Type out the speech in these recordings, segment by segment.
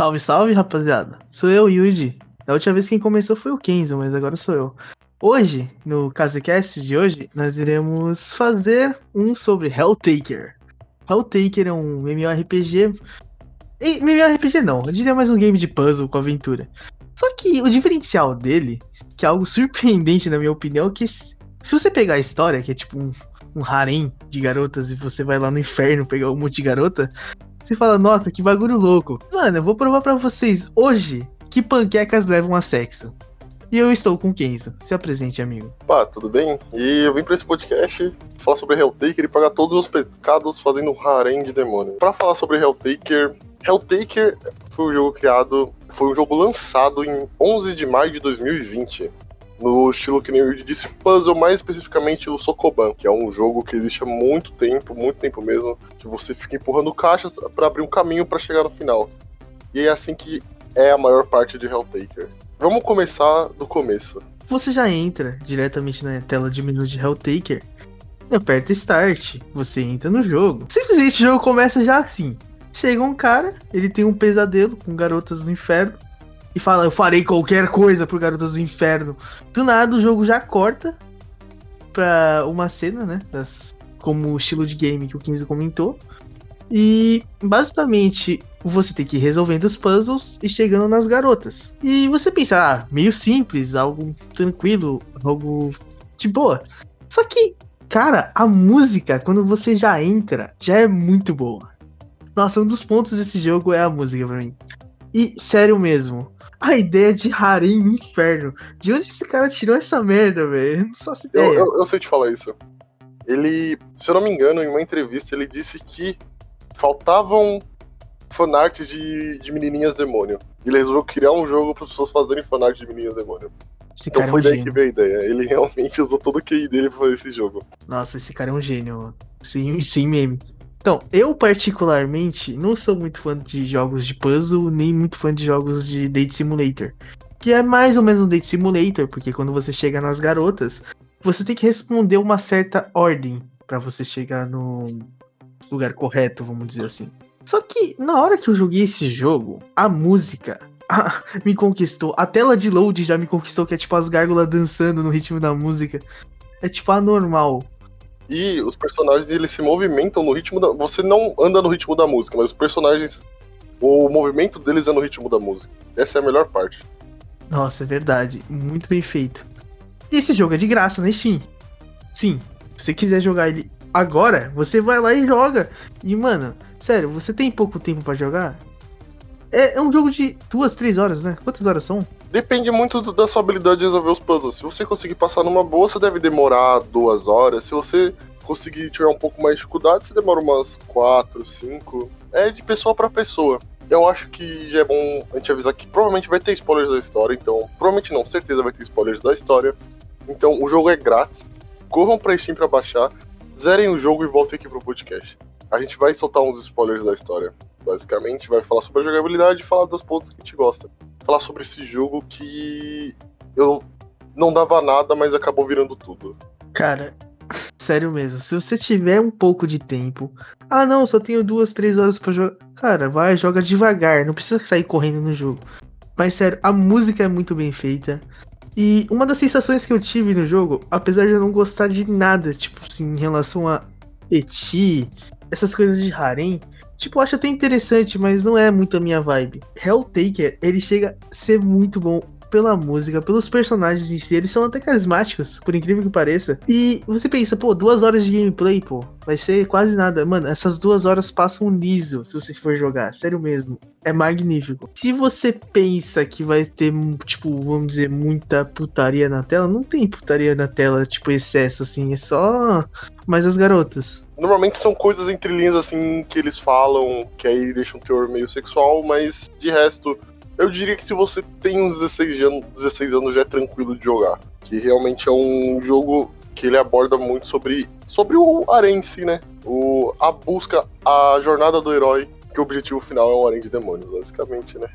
Salve, salve, rapaziada. Sou eu, Yuji. Da última vez quem começou foi o Kenzo, mas agora sou eu. Hoje, no CasaCast de hoje, nós iremos fazer um sobre Helltaker. Helltaker é um MMORPG. E, MMORPG não, eu diria mais um game de puzzle com aventura. Só que o diferencial dele, que é algo surpreendente na minha opinião, é que se você pegar a história, que é tipo um, um harém de garotas e você vai lá no inferno pegar um monte de garota, você fala, nossa, que bagulho louco. Mano, eu vou provar para vocês hoje que panquecas levam a sexo. E eu estou com Kenzo. Se apresente, amigo. Pá, tudo bem? E eu vim pra esse podcast falar sobre Helltaker e pagar todos os pecados fazendo um harém de demônio. Pra falar sobre Helltaker, Helltaker foi um jogo criado, foi um jogo lançado em 11 de maio de 2020 no estilo que nem eu disse, puzzle, mais especificamente o Sokoban, que é um jogo que existe há muito tempo, muito tempo mesmo, que você fica empurrando caixas para abrir um caminho para chegar no final. E é assim que é a maior parte de Helltaker. Vamos começar do começo. Você já entra diretamente na tela de menu de Helltaker, aperta Start, você entra no jogo. Simplesmente o jogo começa já assim. Chega um cara, ele tem um pesadelo com garotas no inferno, e fala, eu farei qualquer coisa pro Garotos do Inferno. Do nada o jogo já corta pra uma cena, né? Das, como estilo de game que o 15 comentou. E basicamente você tem que ir resolvendo os puzzles e chegando nas garotas. E você pensa, ah, meio simples, algo tranquilo, algo de boa. Só que, cara, a música, quando você já entra, já é muito boa. Nossa, um dos pontos desse jogo é a música pra mim. E sério mesmo, a ideia de harém no inferno. De onde esse cara tirou essa merda, velho? Não só se eu, eu, eu sei te falar isso. Ele, se eu não me engano, em uma entrevista, ele disse que faltavam fanarts de, de menininhas demônio. Ele resolveu criar um jogo para as pessoas fazerem fanart de menininhas demônio. Esse então foi é um daí gênio. que veio a ideia. Ele realmente usou todo o QI dele pra fazer esse jogo. Nossa, esse cara é um gênio. Sim, sim meme. Então, eu particularmente não sou muito fã de jogos de puzzle, nem muito fã de jogos de Date Simulator. Que é mais ou menos um Date Simulator, porque quando você chega nas garotas, você tem que responder uma certa ordem para você chegar no lugar correto, vamos dizer assim. Só que na hora que eu joguei esse jogo, a música me conquistou. A tela de load já me conquistou, que é tipo as gárgulas dançando no ritmo da música. É tipo anormal. E os personagens eles se movimentam no ritmo da. Você não anda no ritmo da música, mas os personagens. O movimento deles é no ritmo da música. Essa é a melhor parte. Nossa, é verdade. Muito bem feito. E esse jogo é de graça na Steam. Sim, se você quiser jogar ele agora, você vai lá e joga. E, mano, sério, você tem pouco tempo para jogar? É, é, um jogo de duas, três horas, né? Quantas horas são? Depende muito da sua habilidade de resolver os puzzles. Se você conseguir passar numa boa, você deve demorar duas horas. Se você conseguir tiver um pouco mais de dificuldade, você demora umas quatro, cinco. É de pessoa para pessoa. Eu acho que já é bom a gente avisar que provavelmente vai ter spoilers da história, então. Provavelmente não, certeza vai ter spoilers da história. Então o jogo é grátis. Corram pra Steam pra baixar, zerem o jogo e voltem aqui pro podcast. A gente vai soltar uns spoilers da história. Basicamente, vai falar sobre a jogabilidade e falar dos pontos que a gente gosta. Falar sobre esse jogo que eu não dava nada, mas acabou virando tudo. Cara, sério mesmo, se você tiver um pouco de tempo, ah não, só tenho duas, três horas para jogar. Cara, vai, joga devagar, não precisa sair correndo no jogo. Mas sério, a música é muito bem feita. E uma das sensações que eu tive no jogo, apesar de eu não gostar de nada, tipo assim, em relação a Eti, essas coisas de harem, Tipo, eu acho até interessante, mas não é muito a minha vibe. Helltaker, ele chega a ser muito bom pela música, pelos personagens em si, eles são até carismáticos, por incrível que pareça. E você pensa, pô, duas horas de gameplay, pô, vai ser quase nada. Mano, essas duas horas passam liso se você for jogar, sério mesmo. É magnífico. Se você pensa que vai ter, tipo, vamos dizer, muita putaria na tela, não tem putaria na tela, tipo, excesso, assim, é só mais as garotas. Normalmente são coisas entre linhas assim que eles falam, que aí deixam um teor meio sexual, mas de resto, eu diria que se você tem uns 16 anos, 16 anos já é tranquilo de jogar. Que realmente é um jogo que ele aborda muito sobre, sobre o em si, né? O, a busca, a jornada do herói, que o objetivo final é um harém de demônios, basicamente, né?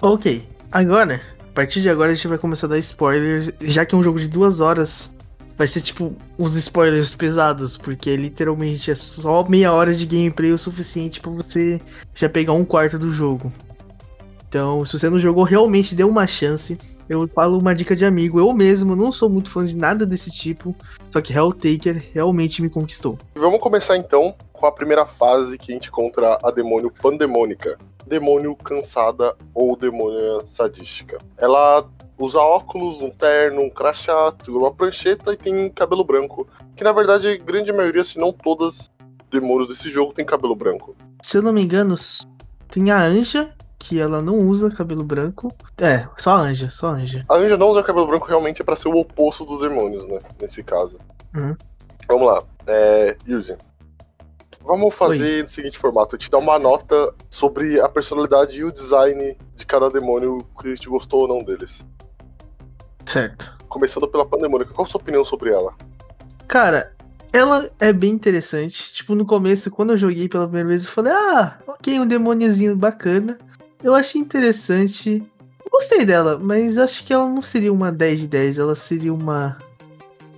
Ok, agora, a partir de agora a gente vai começar a dar spoilers, já que é um jogo de duas horas, vai ser tipo uns spoilers pesados, porque literalmente é só meia hora de gameplay o suficiente para você já pegar um quarto do jogo. Então, se você não jogou, realmente dê uma chance. Eu falo uma dica de amigo. Eu mesmo não sou muito fã de nada desse tipo. Só que Helltaker realmente me conquistou. Vamos começar então com a primeira fase que a gente encontra a demônio pandemônica. Demônio cansada ou demônia sadística. Ela usa óculos, um terno, um crachá, segura uma prancheta e tem cabelo branco. Que na verdade, a grande maioria, se não todas, demônios desse jogo tem cabelo branco. Se eu não me engano, tem a Anja, que ela não usa cabelo branco. É, só a Anja, só a Anja. A Anja não usa cabelo branco realmente é pra ser o oposto dos demônios, né? Nesse caso. Uhum. Vamos lá. É. Yuji. Vamos fazer no seguinte formato: eu te dar uma nota sobre a personalidade e o design de cada demônio que a gente gostou ou não deles. Certo. Começando pela Pandemônica, qual a sua opinião sobre ela? Cara, ela é bem interessante. Tipo, no começo, quando eu joguei pela primeira vez, eu falei, ah, ok, um demôniozinho bacana. Eu achei interessante. Gostei dela, mas acho que ela não seria uma 10 de 10, ela seria uma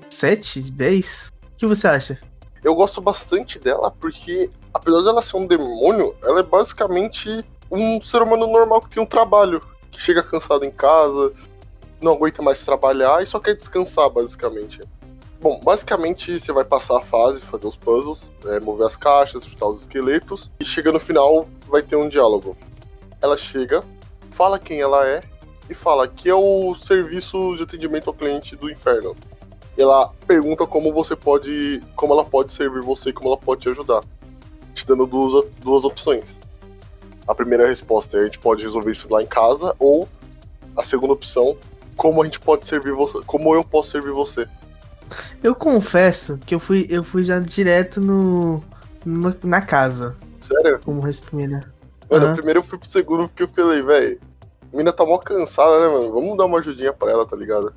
7 de 10? O que você acha? Eu gosto bastante dela porque, apesar dela ser um demônio, ela é basicamente um ser humano normal que tem um trabalho, que chega cansado em casa, não aguenta mais trabalhar e só quer descansar, basicamente. Bom, basicamente você vai passar a fase, fazer os puzzles, é, mover as caixas, chutar os esqueletos, e chega no final vai ter um diálogo. Ela chega, fala quem ela é e fala que é o serviço de atendimento ao cliente do inferno. Ela pergunta como você pode. como ela pode servir você como ela pode te ajudar. Te dando duas, duas opções. A primeira resposta é a gente pode resolver isso lá em casa, ou a segunda opção como a gente pode servir você, como eu posso servir você. Eu confesso que eu fui, eu fui já direto no, no na casa. Sério? Como responder. Mano, uhum. primeiro eu fui pro segundo porque eu falei, velho, a mina tá mó cansada, né, mano? Vamos dar uma ajudinha pra ela, tá ligado?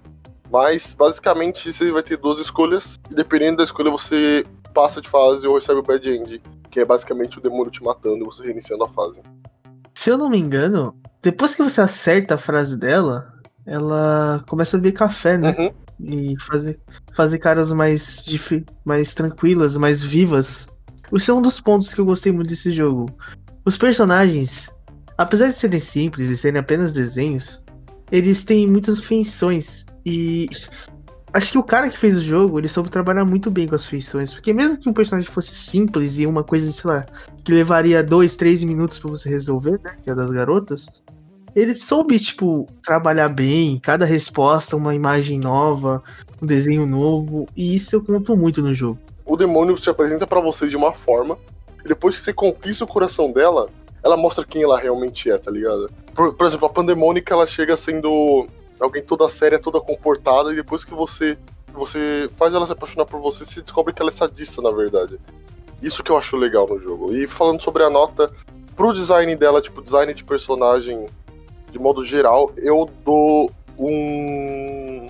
Mas, basicamente, você vai ter duas escolhas, e dependendo da escolha, você passa de fase ou recebe o bad end, que é basicamente o demônio te matando e você reiniciando a fase. Se eu não me engano, depois que você acerta a frase dela, ela começa a beber café, né? Uhum. E fazer, fazer caras mais, mais tranquilas, mais vivas. Isso é um dos pontos que eu gostei muito desse jogo. Os personagens, apesar de serem simples e serem apenas desenhos, eles têm muitas feições. E acho que o cara que fez o jogo, ele soube trabalhar muito bem com as feições. Porque mesmo que um personagem fosse simples e uma coisa, sei lá, que levaria dois, três minutos para você resolver, né? Que é das garotas ele soube, tipo, trabalhar bem, cada resposta uma imagem nova, um desenho novo, e isso eu conto muito no jogo. O demônio se apresenta para você de uma forma, e depois que você conquista o coração dela, ela mostra quem ela realmente é, tá ligado? Por, por exemplo, a Pandemônica, ela chega sendo alguém toda séria, toda comportada, e depois que você você faz ela se apaixonar por você, você descobre que ela é sadista, na verdade. Isso que eu acho legal no jogo. E falando sobre a nota, pro design dela, tipo, design de personagem de modo geral, eu dou um.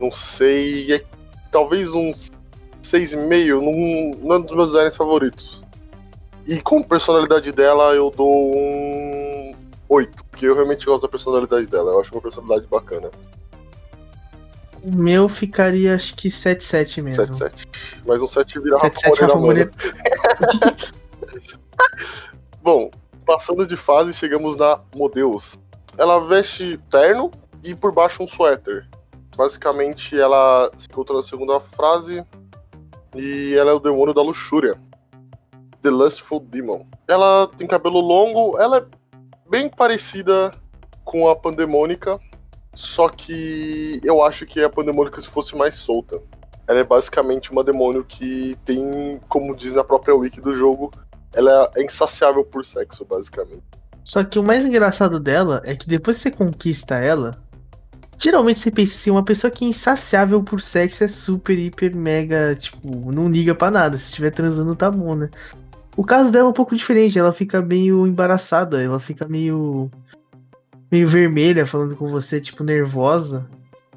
Não sei. É, talvez um 6,5 num, num dos meus designs favoritos. E com personalidade dela, eu dou um 8, porque eu realmente gosto da personalidade dela. Eu acho uma personalidade bacana. O meu ficaria, acho que 7-7 mesmo. 7-7. Mas um 7 virar 7, Rafa Moreira. Bom, Passando de fase, chegamos na Modeus. Ela veste terno e por baixo um suéter. Basicamente, ela se encontra na segunda frase e ela é o demônio da luxúria. The Lustful Demon. Ela tem cabelo longo, ela é bem parecida com a Pandemônica, só que eu acho que a Pandemônica se fosse mais solta. Ela é basicamente uma demônio que tem, como diz na própria wiki do jogo, ela é insaciável por sexo, basicamente. Só que o mais engraçado dela é que depois que você conquista ela, geralmente você pensa assim, uma pessoa que é insaciável por sexo é super, hiper, mega, tipo, não liga para nada. Se estiver transando, tá bom, né? O caso dela é um pouco diferente, ela fica meio embaraçada, ela fica meio. meio vermelha falando com você, tipo, nervosa.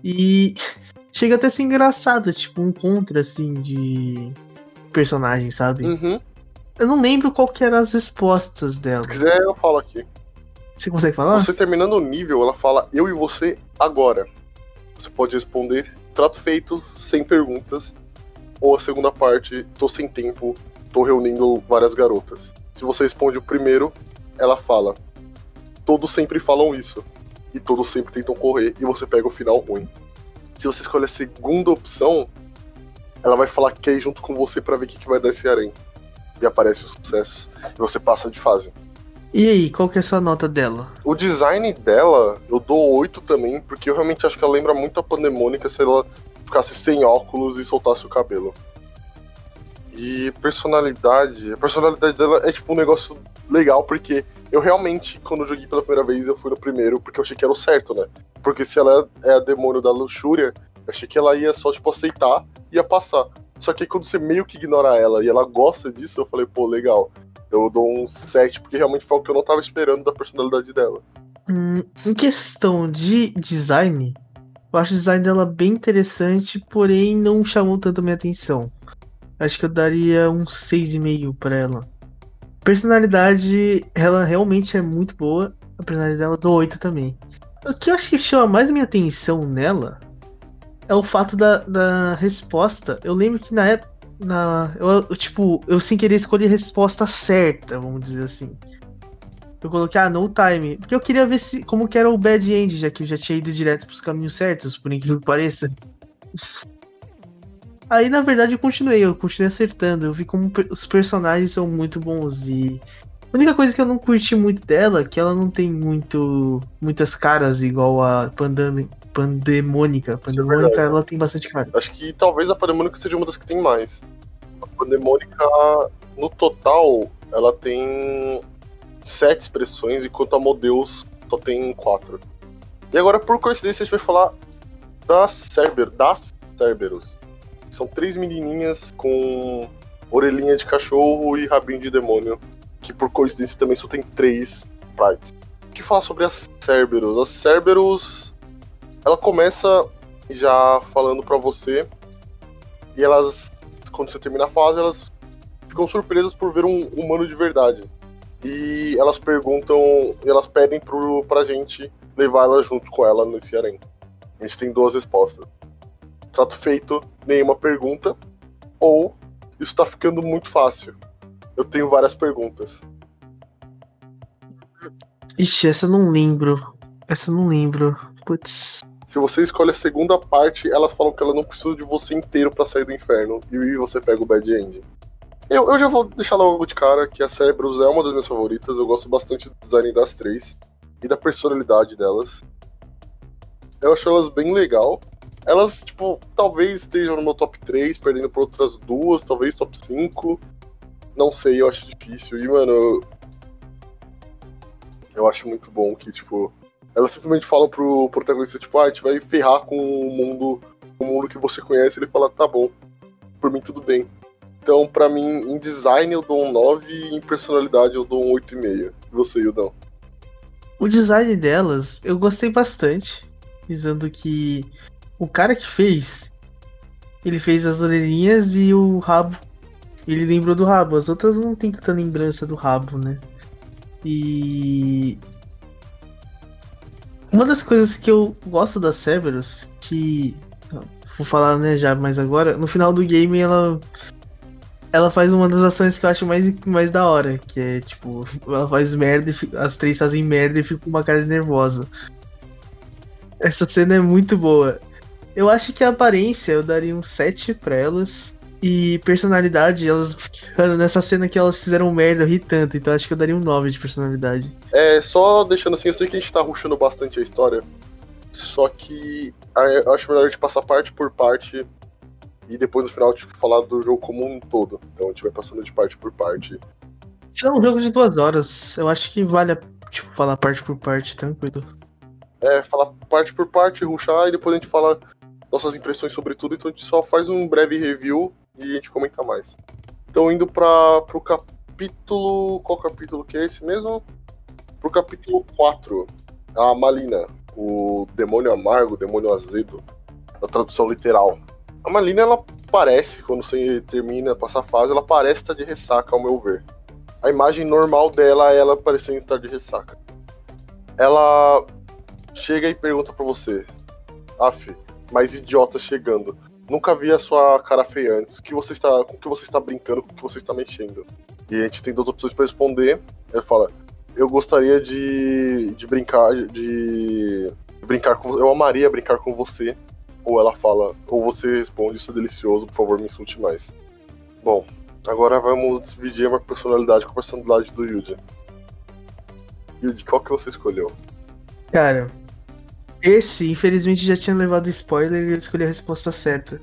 E chega até a ser engraçado, tipo, um contra, assim, de personagem, sabe? Uhum. Eu não lembro qual que eram as respostas dela. Se quiser, eu falo aqui. Você consegue falar? Você terminando o nível, ela fala eu e você agora. Você pode responder trato feito, sem perguntas. Ou a segunda parte, tô sem tempo, tô reunindo várias garotas. Se você responde o primeiro, ela fala todos sempre falam isso. E todos sempre tentam correr e você pega o final ruim. Se você escolhe a segunda opção, ela vai falar que é junto com você para ver o que, que vai dar esse harém. E aparece o sucesso. E você passa de fase. E aí, qual que é a sua nota dela? O design dela, eu dou 8 também, porque eu realmente acho que ela lembra muito a Pandemônica se ela ficasse sem óculos e soltasse o cabelo. E personalidade. A personalidade dela é tipo um negócio legal, porque eu realmente, quando joguei pela primeira vez, eu fui no primeiro, porque eu achei que era o certo, né? Porque se ela é a demônio da luxúria, eu achei que ela ia só, tipo, aceitar e ia passar. Só que quando você meio que ignora ela e ela gosta disso, eu falei, pô, legal. Eu dou um 7, porque realmente foi o que eu não tava esperando da personalidade dela. Hum, em questão de design, eu acho o design dela bem interessante, porém não chamou tanto a minha atenção. Acho que eu daria um 6,5 para ela. Personalidade, ela realmente é muito boa. A personalidade dela do 8 também. O que eu acho que chama mais a minha atenção nela é o fato da, da resposta. Eu lembro que na época. Na, eu, eu, tipo, eu sem querer escolhi a resposta certa, vamos dizer assim. Eu coloquei, ah, no time. Porque eu queria ver se, como que era o bad end, já que eu já tinha ido direto pros caminhos certos, por incrível que pareça. Aí, na verdade, eu continuei, eu continuei acertando. Eu vi como os personagens são muito bons e. A única coisa que eu não curti muito dela é que ela não tem muito muitas caras igual a Pandem Pandemônica. Pandemônica, é ela tem bastante cara. Acho que talvez a Pandemônica seja uma das que tem mais. A Pandemônica, no total, ela tem sete expressões, enquanto a Modeus só tem quatro. E agora, por coincidência, a gente vai falar da Cerber, das Cerberus. São três menininhas com orelhinha de cachorro e rabinho de demônio, que por coincidência também só tem três sprites. O que fala sobre as Cerberus? As Cerberus, ela começa já falando para você e elas, quando você termina a fase, elas ficam surpresas por ver um humano de verdade. E elas perguntam, elas pedem pro, pra gente levar ela junto com ela nesse harém. A gente tem duas respostas trato feito, nenhuma pergunta, ou isso tá ficando muito fácil. Eu tenho várias perguntas. Ixi, essa eu não lembro. Essa eu não lembro. Putz. Se você escolhe a segunda parte, elas falam que ela não precisa de você inteiro para sair do inferno. E você pega o bad end. Eu, eu já vou deixar logo de cara que a Cerberus é uma das minhas favoritas. Eu gosto bastante do design das três. E da personalidade delas. Eu acho elas bem legal. Elas, tipo, talvez estejam no meu top 3, perdendo por outras duas, talvez top 5. Não sei, eu acho difícil. E, mano, eu, eu acho muito bom que, tipo, elas simplesmente falam pro protagonista, tipo, ah, a gente vai ferrar com o mundo, o mundo que você conhece. Ele fala, tá bom, por mim tudo bem. Então, pra mim, em design eu dou um 9 e em personalidade eu dou um 8,5. E você, Yudão? O design delas eu gostei bastante, visando que o cara que fez, ele fez as orelhinhas e o rabo. Ele lembrou do rabo. As outras não tem tanta lembrança do rabo, né? E. Uma das coisas que eu gosto da Cerberus, que. Vou falar, né, já mais agora. No final do game, ela. Ela faz uma das ações que eu acho mais, mais da hora. Que é, tipo, ela faz merda e as três fazem merda e fica com uma cara nervosa. Essa cena é muito boa. Eu acho que a aparência eu daria um 7 pra elas. E personalidade, elas. Mano, nessa cena que elas fizeram merda, eu ri tanto, então acho que eu daria um 9 de personalidade. É, só deixando assim, eu sei que a gente tá ruxando bastante a história. Só que eu acho melhor a gente passar parte por parte e depois no final, tipo, falar do jogo como um todo. Então a gente vai passando de parte por parte. É um jogo de duas horas. Eu acho que vale, tipo, falar parte por parte, tranquilo. É, falar parte por parte, ruxar e depois a gente fala nossas impressões sobre tudo, então a gente só faz um breve review e a gente comenta mais. Então indo para pro capítulo. Qual capítulo que é esse mesmo? Pro capítulo 4. A Malina, o demônio amargo, o demônio azedo, na tradução literal. A Malina ela parece, quando você termina, passa a fase, ela parece estar de ressaca, ao meu ver. A imagem normal dela é ela parecendo estar de ressaca. Ela chega e pergunta para você: Af, mais idiota chegando. Nunca vi a sua cara feia antes. Que você está, com que você está brincando, com que você está mexendo? E a gente tem duas opções para responder. Ele fala: eu gostaria de, de brincar, de brincar com Eu amaria brincar com você. Ou ela fala, ou você responde, isso é delicioso, por favor, me insulte mais. Bom, agora vamos dividir a personalidade com a personalidade do Yuji. Yuji, qual que você escolheu? Cara, esse, infelizmente, já tinha levado spoiler e eu escolhi a resposta certa.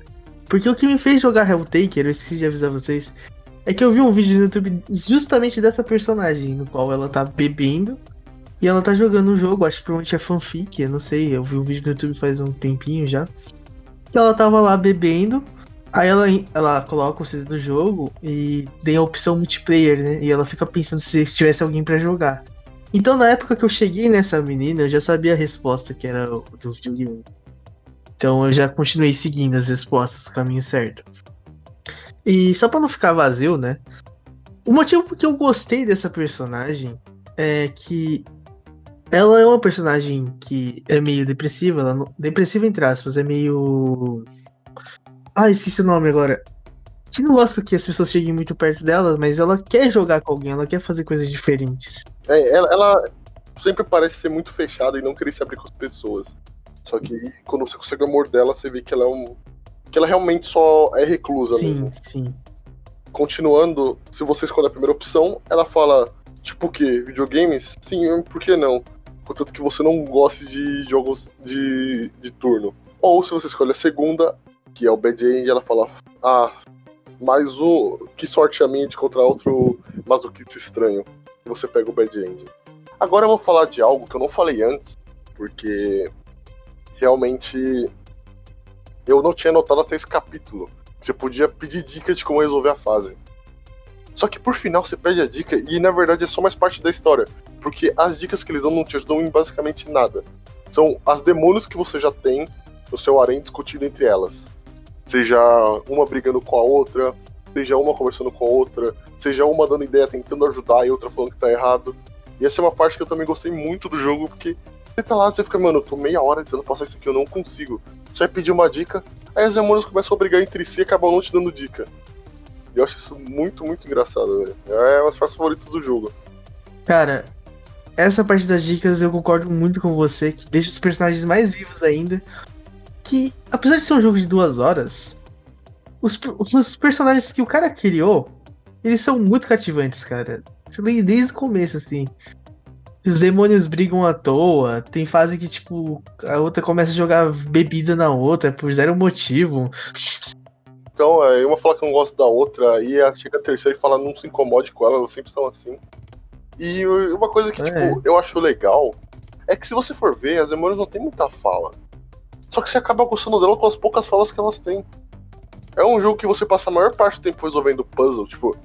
Porque o que me fez jogar Helltaker, eu esqueci de avisar vocês, é que eu vi um vídeo no YouTube justamente dessa personagem, no qual ela tá bebendo e ela tá jogando um jogo, acho que provavelmente é fanfic, eu não sei, eu vi um vídeo no YouTube faz um tempinho já. Que ela tava lá bebendo, aí ela, ela coloca o CD do jogo e tem a opção multiplayer, né? E ela fica pensando se tivesse alguém para jogar. Então na época que eu cheguei nessa menina, eu já sabia a resposta que era o do videogame. Então eu já continuei seguindo as respostas, o caminho certo. E só pra não ficar vazio, né? O motivo porque eu gostei dessa personagem é que ela é uma personagem que é meio depressiva, ela não, depressiva entre aspas, é meio. Ah, esqueci o nome agora. Que não gosta que as pessoas cheguem muito perto dela, mas ela quer jogar com alguém, ela quer fazer coisas diferentes. É, ela, ela sempre parece ser muito fechada e não querer se abrir com as pessoas. Só que quando você consegue o amor dela, você vê que ela é um. que ela realmente só é reclusa sim, mesmo. Sim. Continuando, se você escolher a primeira opção, ela fala, tipo o quê? Videogames? Sim, por que não? Contanto que você não goste de jogos de, de turno. Ou se você escolhe a segunda, que é o Bad End, ela fala, ah, mais o. Que sorte a minha de encontrar outro masoquista estranho. Você pega o Bad End. Agora eu vou falar de algo que eu não falei antes, porque realmente eu não tinha notado até esse capítulo. Você podia pedir dica de como resolver a fase. Só que por final você pede a dica e na verdade é só mais parte da história. Porque as dicas que eles dão não te ajudam em basicamente nada. São as demônios que você já tem no seu harém discutindo entre elas. Seja uma brigando com a outra, seja uma conversando com a outra, seja uma dando ideia tentando ajudar e outra falando que tá errado. E essa é uma parte que eu também gostei muito do jogo, porque você tá lá, você fica, mano, eu tô meia hora tentando passar isso aqui, eu não consigo. Você vai pedir uma dica, aí as demônios começam a brigar entre si e acabam não te dando dica. E eu acho isso muito, muito engraçado, velho. É uma das partes favoritas do jogo. Cara, essa parte das dicas eu concordo muito com você, que deixa os personagens mais vivos ainda que, apesar de ser um jogo de duas horas, os, os personagens que o cara criou, eles são muito cativantes, cara. Você lê desde o começo, assim. Os demônios brigam à toa. Tem fase que, tipo, a outra começa a jogar bebida na outra por zero motivo. Então, é, uma fala que não gosta da outra, e chega a terceira e fala não se incomode com ela, elas sempre estão assim. E uma coisa que, é. tipo, eu acho legal é que se você for ver, as demônios não tem muita fala. Só que você acaba gostando dela com as poucas falas que elas têm. É um jogo que você passa a maior parte do tempo resolvendo puzzle. Tipo,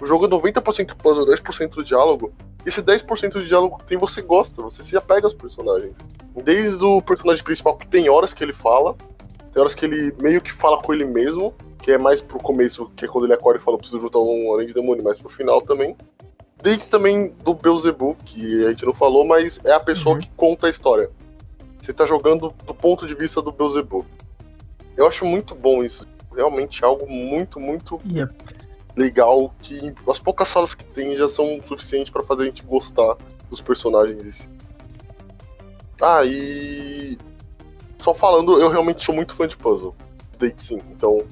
o jogo é 90% puzzle, 10% diálogo. E esse 10% de diálogo que tem, você gosta, você se apega aos personagens. Desde o personagem principal, que tem horas que ele fala, tem horas que ele meio que fala com ele mesmo, que é mais pro começo, que é quando ele acorda e fala, preciso juntar um além de demônio, mais pro final também. Desde também do Beelzebub, que a gente não falou, mas é a pessoa uhum. que conta a história. Você tá jogando do ponto de vista do Beelzebub. Eu acho muito bom isso. Realmente é algo muito, muito legal. Que as poucas salas que tem já são suficientes para fazer a gente gostar dos personagens. Ah, e. Só falando, eu realmente sou muito fã de puzzle. Date Sim. Então,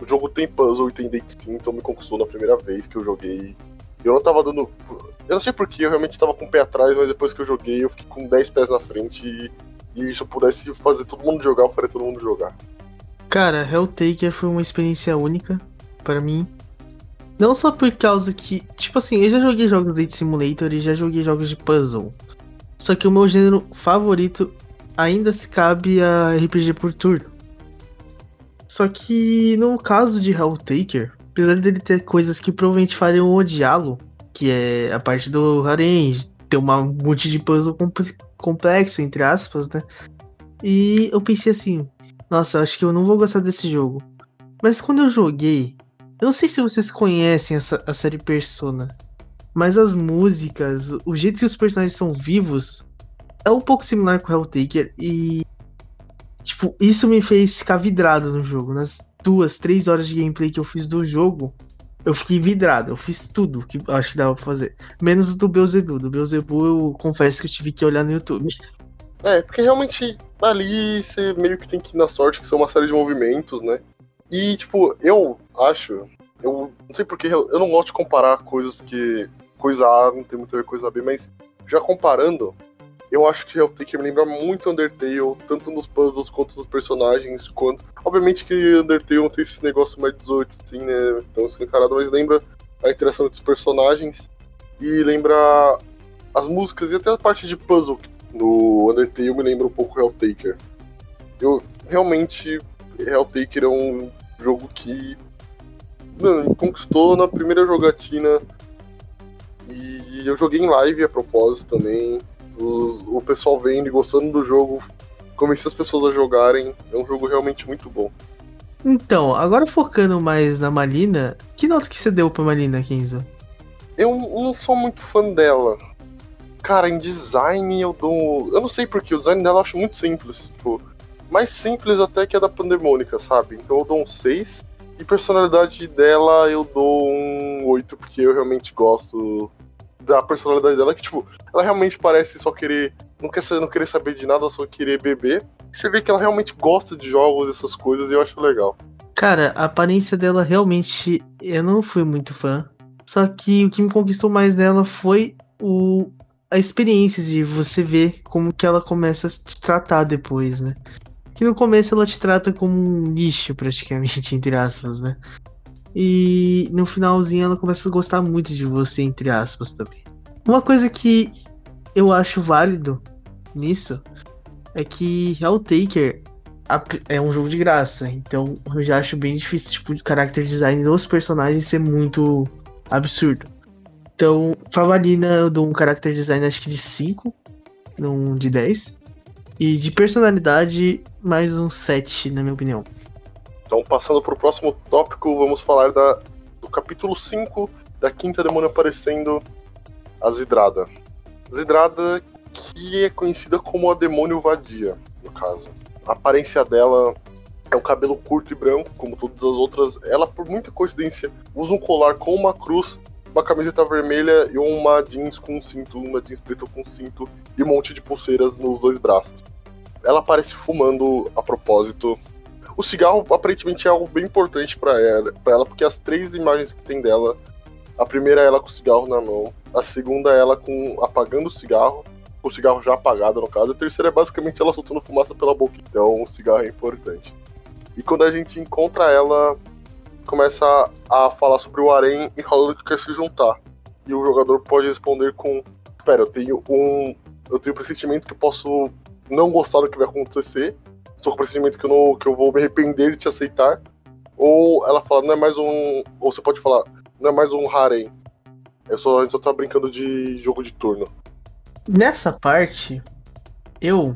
o jogo tem puzzle e tem Date Sim, então me conquistou na primeira vez que eu joguei. Eu não tava dando. Eu não sei porquê, eu realmente tava com o pé atrás, mas depois que eu joguei, eu fiquei com 10 pés na frente e e se eu pudesse fazer todo mundo jogar, eu faria todo mundo jogar. Cara, Helltaker foi uma experiência única para mim. Não só por causa que, tipo assim, eu já joguei jogos de Simulator e já joguei jogos de puzzle. Só que o meu gênero favorito ainda se cabe a RPG por turno. Só que no caso de Helltaker, apesar dele ter coisas que provavelmente fariam odiá-lo, que é a parte do harem, ter uma multi de puzzle complexo, entre aspas, né? E eu pensei assim, nossa, acho que eu não vou gostar desse jogo. Mas quando eu joguei, eu não sei se vocês conhecem essa, a série Persona, mas as músicas, o jeito que os personagens são vivos, é um pouco similar com Helltaker e. Tipo, isso me fez ficar vidrado no jogo. Nas duas, três horas de gameplay que eu fiz do jogo, eu fiquei vidrado. Eu fiz tudo que acho que dava pra fazer. Menos do Beelzebub. Do Beelzebub eu confesso que eu tive que olhar no YouTube. É, porque realmente ali você meio que tem que ir na sorte, que são uma série de movimentos, né? E, tipo, eu acho. Eu não sei porque eu não gosto de comparar coisas, porque coisa A não tem muito a ver com coisa B, mas já comparando, eu acho que Helltaker me lembra muito Undertale, tanto nos puzzles quanto nos personagens, quanto. Obviamente que Undertale tem esse negócio mais 18, assim, né? Então escancarado, mas lembra a interação dos personagens e lembra as músicas e até a parte de puzzle no Undertale me lembra um pouco Helltaker. Eu realmente. Helltaker é um jogo que. Mano, conquistou na primeira jogatina. E eu joguei em live a propósito também o, o pessoal vendo e gostando do jogo, convencer as pessoas a jogarem. É um jogo realmente muito bom. Então, agora focando mais na Malina, que nota que você deu pra Malina, Kenzo? Eu não sou muito fã dela. Cara, em design eu dou. Eu não sei porque, o design dela eu acho muito simples. Tipo, mais simples até que a da Pandemônica, sabe? Então eu dou um 6. E personalidade dela eu dou um 8, porque eu realmente gosto da personalidade dela, que, tipo, ela realmente parece só querer. Não, quer, não querer saber de nada, só querer beber. Você vê que ela realmente gosta de jogos, essas coisas, e eu acho legal. Cara, a aparência dela realmente. Eu não fui muito fã. Só que o que me conquistou mais dela foi o, a experiência de você ver como que ela começa a te tratar depois, né? Que no começo ela te trata como um lixo, praticamente, entre aspas, né? E no finalzinho ela começa a gostar muito de você, entre aspas, também. Uma coisa que eu acho válido nisso é que Helltaker é um jogo de graça, então eu já acho bem difícil, tipo, o character design dos personagens ser muito absurdo. Então, Favalina eu dou um character design acho que de 5, não de 10. E de personalidade, mais um 7, na minha opinião. Então, passando para o próximo tópico, vamos falar da, do capítulo 5 da quinta demônio aparecendo, a Zidrada. Zidrada, que é conhecida como a demônio vadia, no caso. A aparência dela é um cabelo curto e branco, como todas as outras. Ela, por muita coincidência, usa um colar com uma cruz, uma camiseta vermelha e uma jeans com cinto, uma jeans preta com cinto e um monte de pulseiras nos dois braços. Ela aparece fumando a propósito o cigarro aparentemente é algo bem importante para ela, pra ela, porque as três imagens que tem dela, a primeira é ela com o cigarro na mão, a segunda é ela com apagando o cigarro, o cigarro já apagado no caso, a terceira é basicamente ela soltando fumaça pela boca. Então o cigarro é importante. E quando a gente encontra ela, começa a falar sobre o harém e falando que quer se juntar. E o jogador pode responder com: Espera, eu tenho um. Eu tenho um pressentimento que eu posso não gostar do que vai acontecer, estou com o pressentimento que eu, não, que eu vou me arrepender de te aceitar. Ou ela fala, não é mais um. Ou você pode falar, não é mais um harem. Eu só, a gente só tá brincando de jogo de turno. Nessa parte, eu.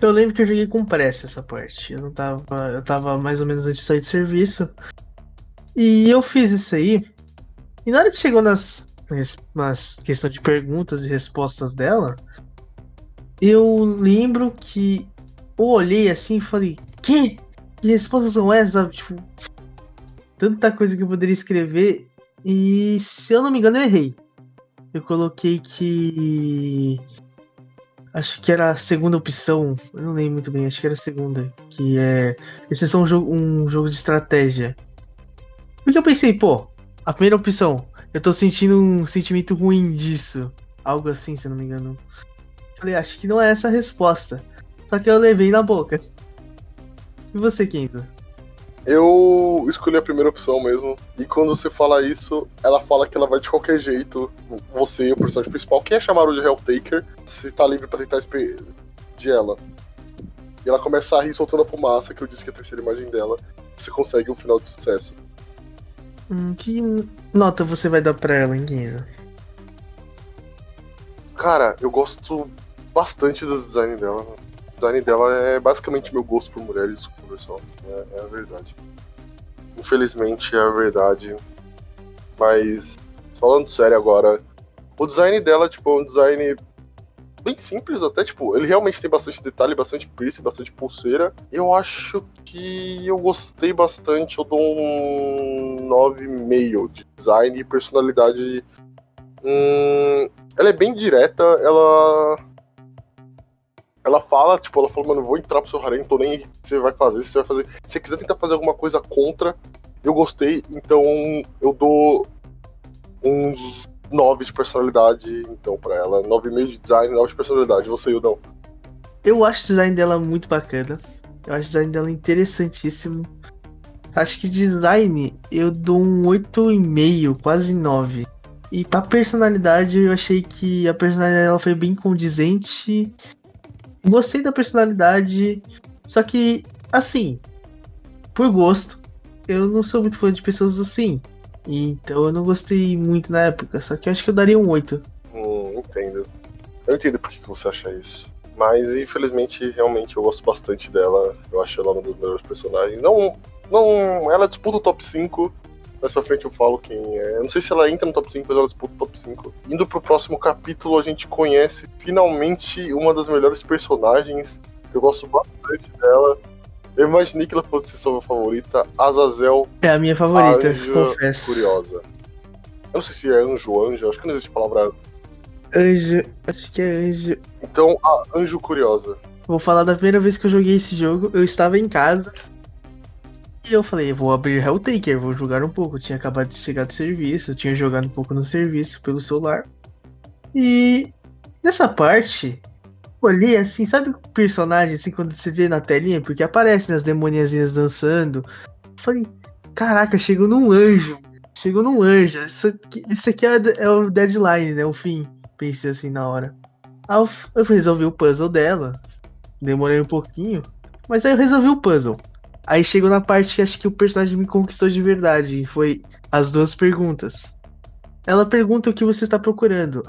Eu lembro que eu joguei com pressa essa parte. Eu não tava. Eu tava mais ou menos antes de sair de serviço. E eu fiz isso aí. E na hora que chegou nas, nas questão de perguntas e respostas dela, eu lembro que eu olhei assim e falei, que? Que respostas são essas? Tipo, tanta coisa que eu poderia escrever. E se eu não me engano, eu errei. Eu coloquei que. Acho que era a segunda opção. Eu não lembro muito bem, acho que era a segunda. Que é. Esse é um jogo, um jogo de estratégia. Porque eu pensei, pô, a primeira opção. Eu tô sentindo um sentimento ruim disso. Algo assim, se eu não me engano. Falei, acho que não é essa a resposta. Só que eu levei na boca. E você, Kenzo? Eu escolhi a primeira opção mesmo. E quando você fala isso, ela fala que ela vai de qualquer jeito. Você, o personagem principal, quem é chamado de Helltaker, você tá livre pra tentar de ela. E ela começa a rir soltando a fumaça, que eu disse que é a terceira imagem dela. Você consegue um final de sucesso. Hum, que nota você vai dar pra ela, hein, Kenzo? Cara, eu gosto bastante do design dela design dela é basicamente meu gosto por mulheres, pessoal. É, é a verdade. Infelizmente é a verdade. Mas, falando sério agora, o design dela, tipo, é um design bem simples até, tipo, ele realmente tem bastante detalhe, bastante piercing, bastante pulseira. Eu acho que eu gostei bastante, eu dou um 9,5 de design e personalidade. Hum, ela é bem direta, ela. Ela fala, tipo, ela fala, mano, vou entrar pro seu harem, tô nem você vai fazer, você vai fazer. Se você quiser tentar fazer alguma coisa contra, eu gostei, então eu dou uns 9 de personalidade, então, pra ela. 9,5 de design, 9 de personalidade. Você, Yudão? Eu acho o design dela muito bacana. Eu acho o design dela interessantíssimo. Acho que design eu dou um 8,5, quase 9. E pra personalidade, eu achei que a personalidade dela foi bem condizente. Gostei da personalidade. Só que, assim, por gosto, eu não sou muito fã de pessoas assim. Então eu não gostei muito na época, só que acho que eu daria um 8. Hum, entendo. Eu entendo por que você acha isso. Mas infelizmente, realmente eu gosto bastante dela. Eu acho ela uma das melhores personagens. Não. Não. Ela disputa o top 5. Mais pra frente eu falo quem é. Eu não sei se ela entra no top 5, mas ela disputa o top 5. Indo pro próximo capítulo, a gente conhece finalmente uma das melhores personagens. Eu gosto bastante dela. Eu imaginei que ela fosse sua favorita, Azazel. É a minha favorita, confesso. Curiosa. Eu não sei se é anjo ou anjo, acho que não existe palavra. Anjo, acho que é anjo. Então, a anjo curiosa. Vou falar da primeira vez que eu joguei esse jogo. Eu estava em casa. E eu falei, vou abrir Helltaker, vou jogar um pouco. Eu tinha acabado de chegar do serviço, eu tinha jogado um pouco no serviço pelo celular. E nessa parte, olhei assim, sabe o personagem assim quando você vê na telinha? Porque aparecem as demoniazinhas dançando. falei, caraca, chegou num anjo. Chegou num anjo. Isso aqui, isso aqui é, é, o deadline, né? O fim. Pensei assim na hora. Aí eu, eu resolvi o puzzle dela. Demorei um pouquinho. Mas aí eu resolvi o puzzle. Aí chegou na parte que acho que o personagem me conquistou de verdade. E foi as duas perguntas. Ela pergunta o que você está procurando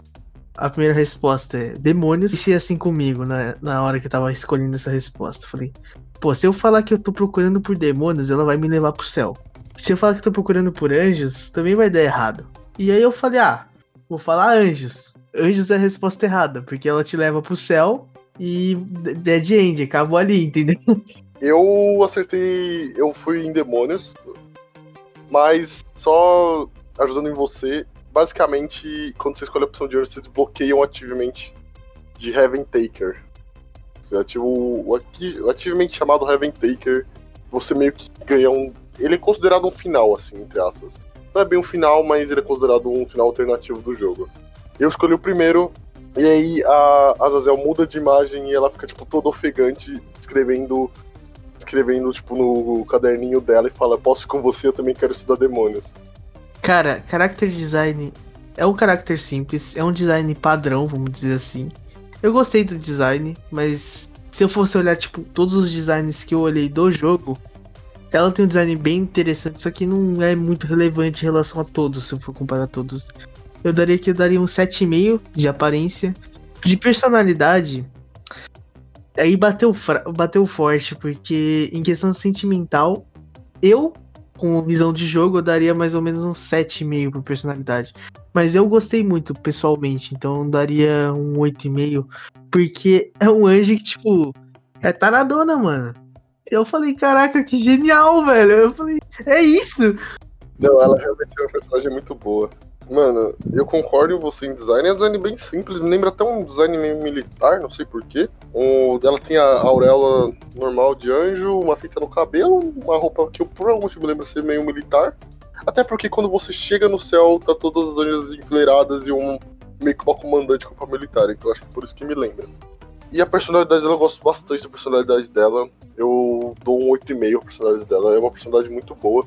a primeira resposta é demônios. E se é assim comigo, na, na hora que eu tava escolhendo essa resposta. falei, pô, se eu falar que eu tô procurando por demônios, ela vai me levar pro céu. Se eu falar que eu tô procurando por anjos, também vai dar errado. E aí eu falei, ah, vou falar anjos. Anjos é a resposta errada, porque ela te leva pro céu e dead end, acabou ali, entendeu? Eu acertei, eu fui em demônios, mas só ajudando em você, basicamente, quando você escolhe a opção de ouro, você desbloqueia um achievement de Heaven Taker. Você ativa o, o achievement chamado Heaven Taker, você meio que ganha um. Ele é considerado um final, assim, entre aspas. Não é bem um final, mas ele é considerado um final alternativo do jogo. Eu escolhi o primeiro, e aí a Azazel muda de imagem e ela fica, tipo, toda ofegante, escrevendo, escrevendo, tipo, no caderninho dela e fala, posso com você, eu também quero estudar demônios. Cara, character design é um character simples, é um design padrão, vamos dizer assim. Eu gostei do design, mas se eu fosse olhar, tipo, todos os designs que eu olhei do jogo, ela tem um design bem interessante, só que não é muito relevante em relação a todos, se eu for comparar todos. Eu daria que eu daria um 7,5 de aparência. De personalidade, aí bateu, bateu forte, porque em questão sentimental, eu com visão de jogo, eu daria mais ou menos um 7,5 por personalidade. Mas eu gostei muito, pessoalmente, então eu daria um 8,5. Porque é um anjo que, tipo, é taradona, mano. Eu falei, caraca, que genial, velho. Eu falei, é isso. Não, ela realmente é uma personagem muito boa. Mano, eu concordo com você em design. É um design bem simples, me lembra até um design meio militar, não sei porquê. O dela tem a auréola normal de anjo, uma fita no cabelo, uma roupa que eu por algum motivo me lembra ser meio militar. Até porque quando você chega no céu, tá todas as anjas enfileiradas e um meio que uma comandante com roupa militar, então acho que por isso que me lembra. E a personalidade dela, eu gosto bastante da personalidade dela. Eu dou um 8,5 a personalidade dela. É uma personagem muito boa.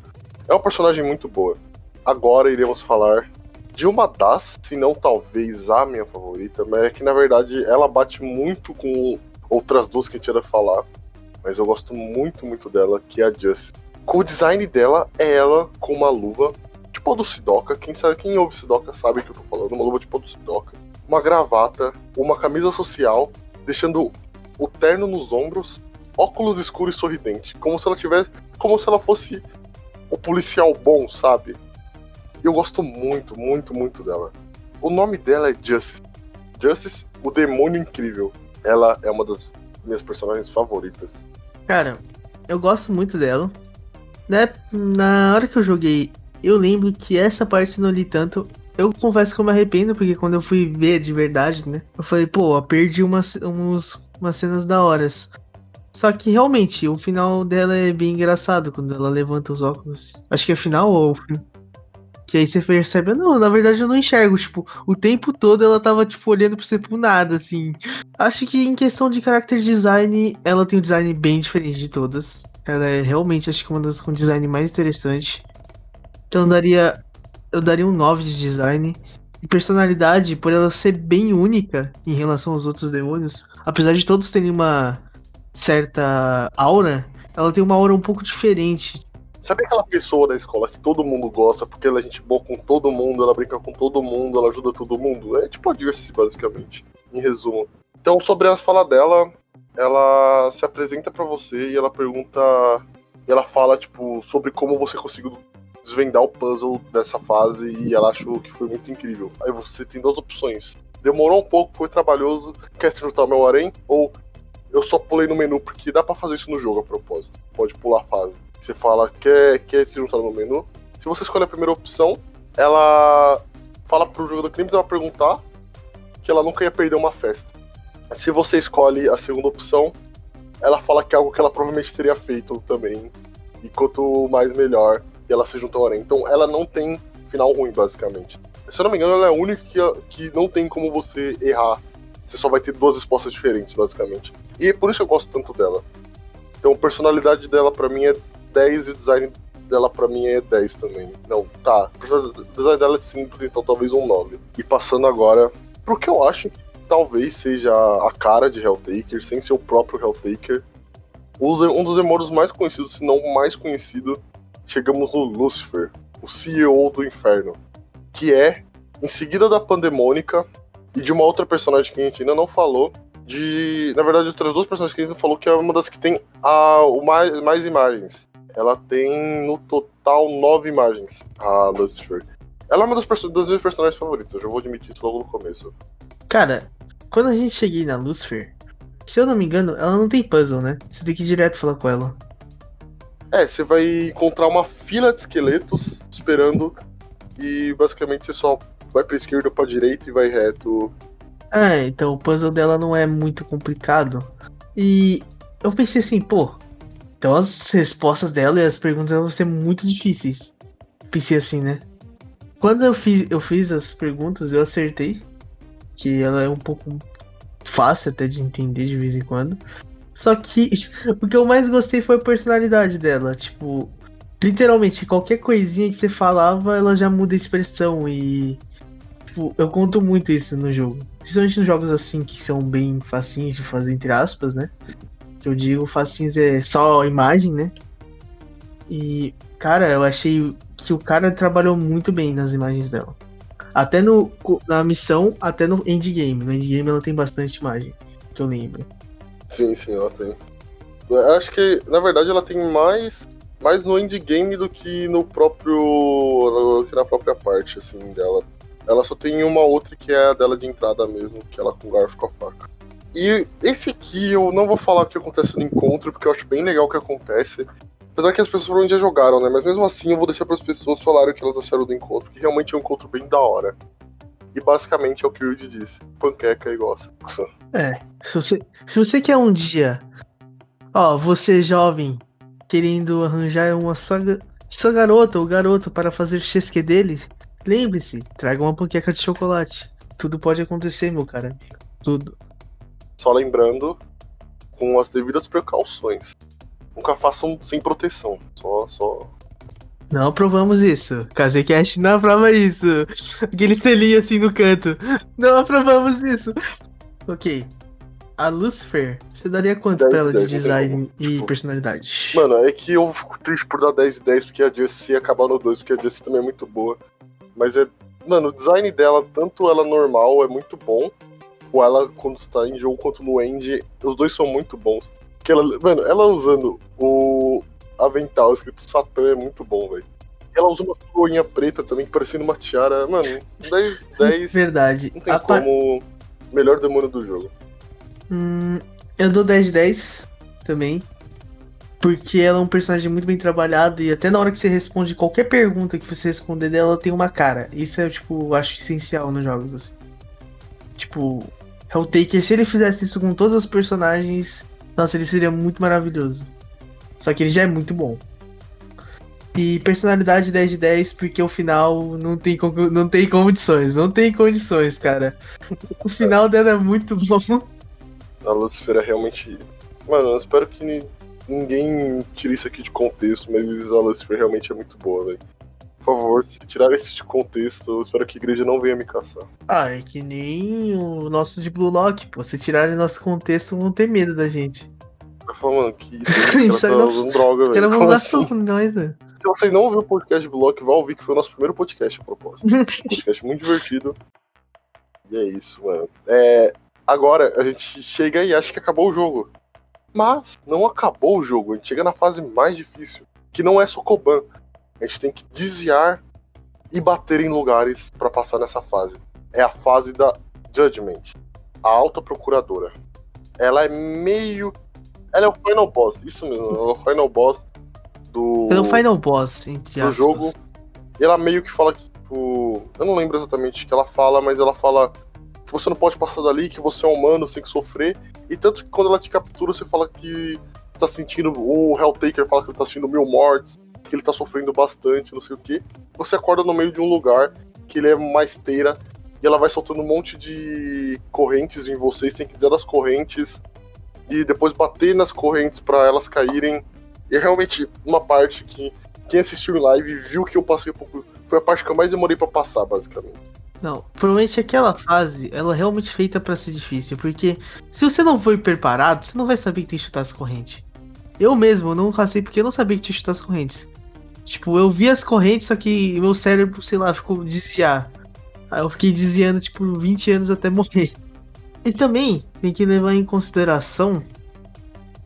É uma personagem muito boa. Agora iremos falar de uma das, se não talvez a minha favorita, mas é que na verdade ela bate muito com outras duas que a gente ia falar. Mas eu gosto muito, muito dela, que é a Justice. O design dela, é ela com uma luva tipo a do Sidoka. Quem sabe, quem ouve Sidoka sabe o que eu tô falando. Uma luva tipo a do Sidoka. Uma gravata, uma camisa social, deixando o terno nos ombros, óculos escuros e sorridente. Como se ela tivesse. Como se ela fosse o policial bom, sabe? Eu gosto muito, muito, muito dela. O nome dela é Justice. Justice o Demônio Incrível. Ela é uma das minhas personagens favoritas. Cara, eu gosto muito dela. Né? Na hora que eu joguei, eu lembro que essa parte não li tanto. Eu confesso que eu me arrependo, porque quando eu fui ver de verdade, né? Eu falei, pô, eu perdi umas, uns, umas cenas da horas. Só que realmente, o final dela é bem engraçado quando ela levanta os óculos. Acho que é final ou. Que aí você percebe, não, na verdade eu não enxergo. Tipo, o tempo todo ela tava, tipo, olhando pra você por nada, assim. Acho que em questão de character design, ela tem um design bem diferente de todas. Ela é realmente, acho que uma das com design mais interessante. Então eu daria. Eu daria um 9 de design. E personalidade, por ela ser bem única em relação aos outros demônios, apesar de todos terem uma certa aura, ela tem uma aura um pouco diferente. Sabe aquela pessoa da escola que todo mundo gosta porque ela é gente boa com todo mundo, ela brinca com todo mundo, ela ajuda todo mundo? É tipo a Dirce, basicamente, em resumo. Então, sobre as falas dela, ela se apresenta para você e ela pergunta. E ela fala, tipo, sobre como você conseguiu desvendar o puzzle dessa fase e ela achou que foi muito incrível. Aí você tem duas opções. Demorou um pouco, foi trabalhoso, quer se juntar ao meu harém? Ou eu só pulei no menu, porque dá para fazer isso no jogo a propósito. Pode pular fase. Você fala, quer, quer se juntar no menu? Se você escolhe a primeira opção, ela fala pro jogador crime vai perguntar que ela nunca ia perder uma festa. Se você escolhe a segunda opção, ela fala que é algo que ela provavelmente teria feito também. E quanto mais melhor, e ela se junta ao. Então ela não tem final ruim, basicamente. Se eu não me engano, ela é a única que, que não tem como você errar. Você só vai ter duas respostas diferentes, basicamente. E é por isso eu gosto tanto dela. Então, a personalidade dela para mim é 10 e o design dela para mim é 10 também. Não, tá. O design dela é simples, então talvez um 9. E passando agora pro que eu acho que talvez seja a cara de Helltaker, sem ser o próprio Helltaker. Um dos demônios mais conhecidos, se não o mais conhecido, chegamos no Lucifer, o CEO do inferno. Que é, em seguida da Pandemônica e de uma outra personagem que a gente ainda não falou, de. Na verdade, outras duas personagens que a gente falou que é uma das que tem a, o mais, mais imagens. Ela tem no total nove imagens, a Lucifer. Ela é uma das, das minhas personagens favoritas, eu já vou admitir isso logo no começo. Cara, quando a gente cheguei na Lucifer, se eu não me engano, ela não tem puzzle, né? Você tem que ir direto falar com ela. É, você vai encontrar uma fila de esqueletos esperando e basicamente você só vai pra esquerda ou pra direita e vai reto é, então o puzzle dela não é muito complicado. E eu pensei assim, pô, então as respostas dela e as perguntas vão ser muito difíceis. Pensei assim, né? Quando eu fiz, eu fiz as perguntas, eu acertei. Que ela é um pouco fácil até de entender de vez em quando. Só que o que eu mais gostei foi a personalidade dela. Tipo, literalmente, qualquer coisinha que você falava, ela já muda a expressão. E tipo, eu conto muito isso no jogo. Principalmente nos jogos assim que são bem facinhos de fazer, entre aspas, né? Que eu digo facinhos é só imagem, né? E, cara, eu achei que o cara trabalhou muito bem nas imagens dela. Até no, na missão, até no endgame. No endgame ela tem bastante imagem, que eu lembro. Sim, sim, ela tem. Eu acho que, na verdade, ela tem mais, mais no endgame do que no próprio. Na própria parte, assim, dela. Ela só tem uma outra que é a dela de entrada mesmo, que ela com garfo com a faca. E esse aqui eu não vou falar o que acontece no encontro, porque eu acho bem legal o que acontece. Apesar que as pessoas provavelmente já jogaram, né? Mas mesmo assim eu vou deixar para as pessoas falarem o que elas acharam do encontro, que realmente é um encontro bem da hora. E basicamente é o que o Yuji disse: panqueca igual sexo. É. Se você, se você quer um dia, ó, você jovem, querendo arranjar uma só garota ou garoto para fazer o chesque dele, Lembre-se, traga uma panqueca de chocolate. Tudo pode acontecer, meu cara. Tudo. Só lembrando, com as devidas precauções. Nunca façam sem proteção. Só, só. Não aprovamos isso. Kazecast não aprova isso. Aquele selinho assim no canto. Não aprovamos isso. Ok. A Lucifer, você daria quanto 10, pra ela 10, de design e tipo, personalidade? Mano, é que eu fico triste por dar 10 e 10 porque a Jessie acabar no 2, porque a Jessie também é muito boa. Mas é. Mano, o design dela, tanto ela normal, é muito bom. Ou ela, quando está em jogo, quanto no End, os dois são muito bons. Que ela, mano, ela usando o avental escrito Satã é muito bom, velho. Ela usa uma coroinha preta também, parecendo uma tiara. Mano, 10, 10. Verdade. Não tem a como. melhor demônio do jogo. Hum, eu dou 10 de 10 também. Porque ela é um personagem muito bem trabalhado e até na hora que você responde qualquer pergunta que você responder dela, ela tem uma cara. Isso é, tipo, acho essencial nos jogos, assim. Tipo, Helltaker, se ele fizesse isso com todos os personagens, nossa, ele seria muito maravilhoso. Só que ele já é muito bom. E personalidade 10 de 10, porque o final não tem, não tem condições. Não tem condições, cara. O final dela é muito bom. A Lucifer é realmente. Mano, eu espero que ninguém tire isso aqui de contexto, mas a Lucifer realmente é muito boa, velho. Por favor, se tirar isso de contexto, eu espero que a igreja não venha me caçar. Ah, é que nem o nosso de Blue Lock, pô. Se tirarem nosso contexto, vão ter medo da gente. Eu falo, mano, que isso, isso tá usando droga, velho. Os caras vão dar assim? soco em nós, velho. Se você não ouviu o podcast do Block, vá ouvir que foi o nosso primeiro podcast a propósito. podcast muito divertido. E é isso, mano. É, agora a gente chega e acha que acabou o jogo. Mas não acabou o jogo. A gente chega na fase mais difícil, que não é Sokoban. A gente tem que desviar e bater em lugares para passar nessa fase. É a fase da Judgment, a alta procuradora. Ela é meio. Ela é o final boss, isso mesmo, ela é o final boss do. Pelo Final Boss, entre do jogo. E ela meio que fala que, tipo. Eu não lembro exatamente o que ela fala, mas ela fala que você não pode passar dali, que você é humano, você tem que sofrer. E tanto que quando ela te captura, você fala que tá sentindo. O Helltaker fala que ele tá sentindo mil mortes, que ele tá sofrendo bastante, não sei o que. Você acorda no meio de um lugar que ele é uma esteira e ela vai soltando um monte de correntes em vocês, tem que dar das correntes e depois bater nas correntes para elas caírem e é realmente uma parte que quem assistiu em live viu que eu passei um pouco. Foi a parte que eu mais demorei para passar, basicamente. Não, provavelmente aquela fase, ela é realmente feita para ser difícil, porque se você não foi preparado, você não vai saber que tem que chutar as correntes. Eu mesmo não passei porque eu não sabia que tinha que chutar as correntes. Tipo, eu vi as correntes, só que meu cérebro, sei lá, ficou desviar. Aí eu fiquei desviando, tipo, 20 anos até morrer. E também tem que levar em consideração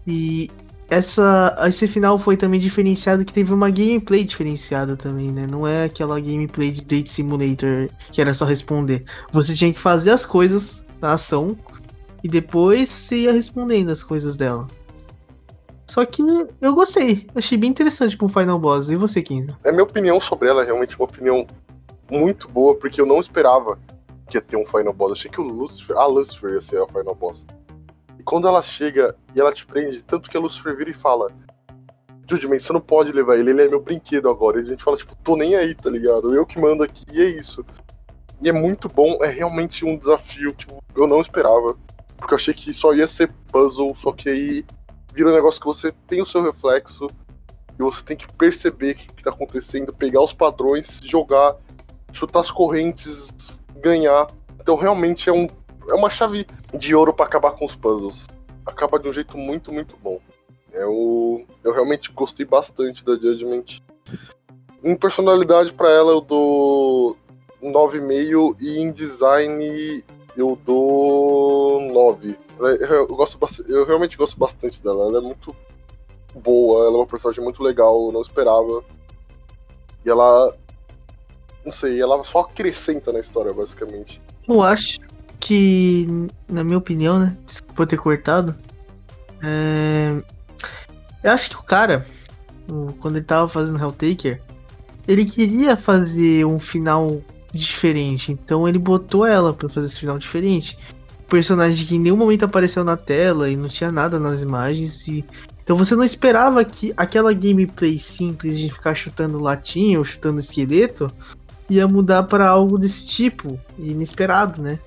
e essa, esse final foi também diferenciado que teve uma gameplay diferenciada também, né? Não é aquela gameplay de Date Simulator que era só responder. Você tinha que fazer as coisas na ação e depois você ia respondendo as coisas dela. Só que eu gostei, achei bem interessante pro Final Boss. E você, 15? É minha opinião sobre ela, é realmente uma opinião muito boa, porque eu não esperava que ia ter um Final Boss. Eu achei que o Lucifer, a Lucifer ia ser a Final Boss quando ela chega e ela te prende, tanto que a Lucifer vira e fala: Judgment, você não pode levar ele, ele é meu brinquedo agora. E a gente fala, tipo, tô nem aí, tá ligado? Eu que mando aqui, e é isso. E é muito bom, é realmente um desafio que eu não esperava. Porque eu achei que só ia ser puzzle, só que aí vira um negócio que você tem o seu reflexo e você tem que perceber o que, que tá acontecendo, pegar os padrões, jogar, chutar as correntes, ganhar. Então realmente é um é uma chave de ouro para acabar com os puzzles. Acaba de um jeito muito, muito bom. Eu, eu realmente gostei bastante da Judgment. Em personalidade para ela eu dou 9,5 e em design eu dou 9. Eu, gosto eu realmente gosto bastante dela. Ela é muito boa, ela é uma personagem muito legal, eu não esperava. E ela. Não sei, ela só acrescenta na história, basicamente. Eu acho que, na minha opinião, né? Desculpa ter cortado. É... Eu acho que o cara, quando ele tava fazendo Helltaker, ele queria fazer um final diferente. Então ele botou ela para fazer esse final diferente. personagem que em nenhum momento apareceu na tela e não tinha nada nas imagens. E... Então você não esperava que aquela gameplay simples de ficar chutando latinha ou chutando esqueleto ia mudar para algo desse tipo, inesperado, né?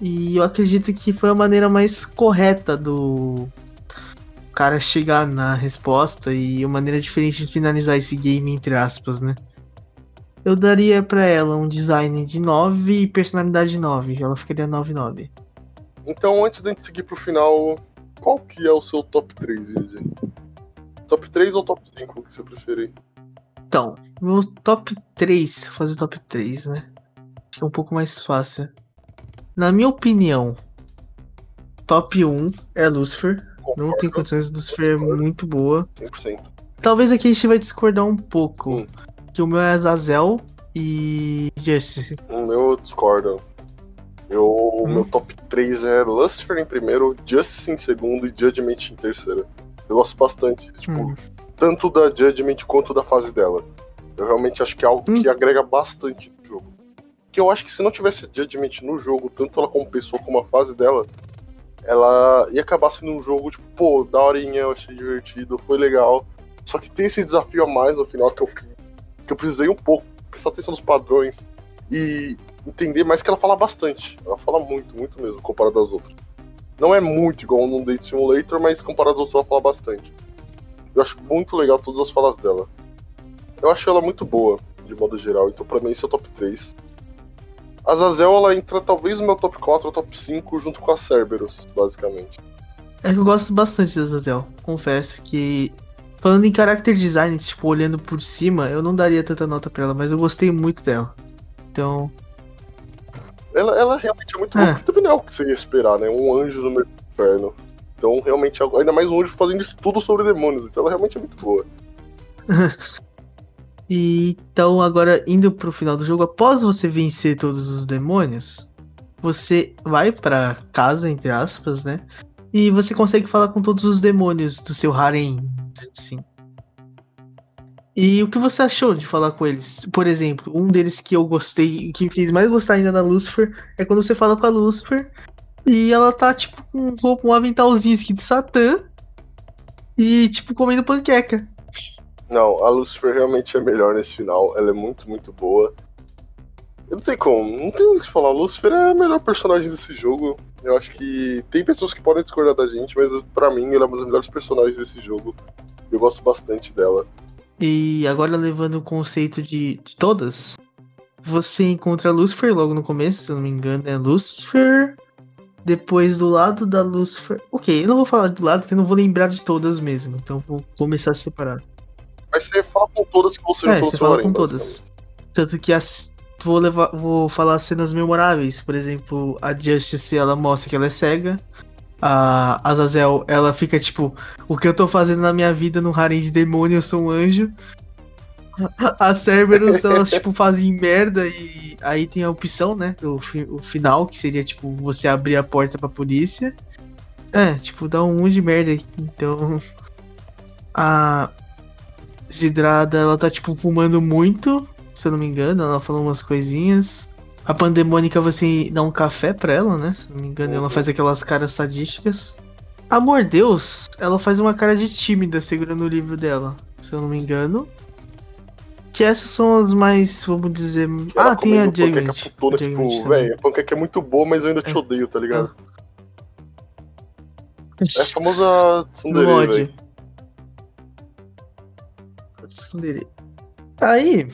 E eu acredito que foi a maneira mais correta do cara chegar na resposta e uma maneira diferente de finalizar esse game, entre aspas, né? Eu daria para ela um design de 9 e personalidade 9. Ela ficaria 9-9. Então, antes da gente seguir pro final, qual que é o seu top 3, Yudi? Top 3 ou top 5, que você preferir? Então, meu top 3, fazer top 3, né? Acho que é um pouco mais fácil. Na minha opinião, top 1 é Lucifer. Concordo. Não tem condições, Lucifer é muito boa. 100%. Talvez aqui a gente vai discordar um pouco. Hum. Que o meu é Azazel e Justice. O meu eu discordo. Eu, O meu top 3 é Lucifer em primeiro, Justice em segundo e Judgment em terceiro. Eu gosto bastante, tipo, Hum. tanto da Judgment quanto da fase dela. Eu realmente acho que é algo Hum. que agrega bastante no jogo. Que eu acho que se não tivesse Judgment no jogo, tanto ela como pessoa como a fase dela, ela ia acabar sendo um jogo, tipo, pô, daorinha, eu achei divertido, foi legal. Só que tem esse desafio a mais no final que eu, que eu precisei um pouco prestar atenção nos padrões e entender mais que ela fala bastante. Ela fala muito, muito mesmo, comparado às outras. Não é muito igual no Date Simulator, mas comparado às outras ela fala bastante. Eu acho muito legal todas as falas dela. Eu acho ela muito boa, de modo geral, então pra mim esse é o top 3. A Zazel, ela entra talvez no meu top 4 ou top 5 junto com a Cerberus, basicamente. É que eu gosto bastante da Zazel. Confesso que. Falando em character design, tipo, olhando por cima, eu não daria tanta nota pra ela, mas eu gostei muito dela. Então. Ela, ela realmente é muito É. boa, também não é o que você ia esperar, né? Um anjo no meio do inferno. Então, realmente, ainda mais um anjo fazendo estudo sobre demônios, então ela realmente é muito boa. E então, agora indo pro final do jogo, após você vencer todos os demônios, você vai pra casa, entre aspas, né? E você consegue falar com todos os demônios do seu harem, assim. E o que você achou de falar com eles? Por exemplo, um deles que eu gostei, que me fez mais gostar ainda da Lucifer, é quando você fala com a Lucifer e ela tá, tipo, com um um aventalzinho escrito Satã e, tipo, comendo panqueca. Não, a Lucifer realmente é melhor nesse final. Ela é muito, muito boa. Eu não tem como, não tem o que falar. A Lucifer é a melhor personagem desse jogo. Eu acho que tem pessoas que podem discordar da gente, mas pra mim ela é uma das melhores personagens desse jogo. Eu gosto bastante dela. E agora levando o conceito de, de todas, você encontra a Lucifer logo no começo, se eu não me engano, é Lucifer. Depois do lado da Lucifer. Ok, eu não vou falar do lado, porque eu não vou lembrar de todas mesmo. Então vou começar a separar. Mas você fala com todas que você É, juntou você no seu fala com todas. Tanto que as. Vou, levar, vou falar cenas memoráveis. Por exemplo, a Justice ela mostra que ela é cega. A Azazel, ela fica tipo, o que eu tô fazendo na minha vida no harem de demônio, eu sou um anjo. A Cerberus, elas tipo fazem merda e aí tem a opção, né? O, fi- o final, que seria tipo você abrir a porta pra polícia. É, tipo, dá um de merda. aí. Então. A Zidrada, ela tá tipo fumando muito, se eu não me engano, ela falou umas coisinhas. A Pandemônica você dá um café pra ela, né? Se eu não me engano, ela Uhum. faz aquelas caras sadísticas. Amor Deus, ela faz uma cara de tímida segurando o livro dela, se eu não me engano. Que essas são as mais, vamos dizer. Ela ah, tem a putona, A Judgment tipo, também. velho, a panqueca é muito boa, mas eu ainda te É. odeio, tá ligado? É a famosa. Tsundere. Aí,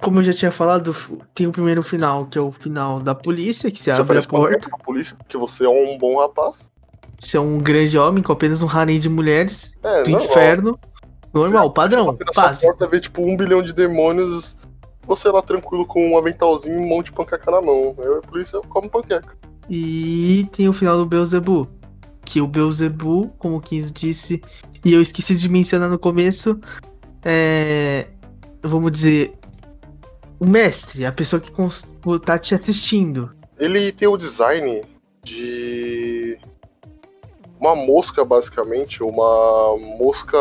como eu já tinha falado, tem o primeiro final, que é o final da polícia, que Você abre a porta. pra polícia porque você é um bom rapaz. Você é um grande homem com apenas um harém de mulheres É, do normal. inferno. Normal, Você padrão, básico. porta, vê tipo um bilhão de demônios, você lá tranquilo com um aventalzinho e um monte de panqueca na mão. Aí a polícia come panqueca. E tem o final do Beelzebub. Que o Beelzebub, como o 15 disse, e eu esqueci de mencionar no começo, é. Vamos dizer. O mestre, a pessoa que tá te assistindo. Ele tem o design de uma mosca, basicamente, uma mosca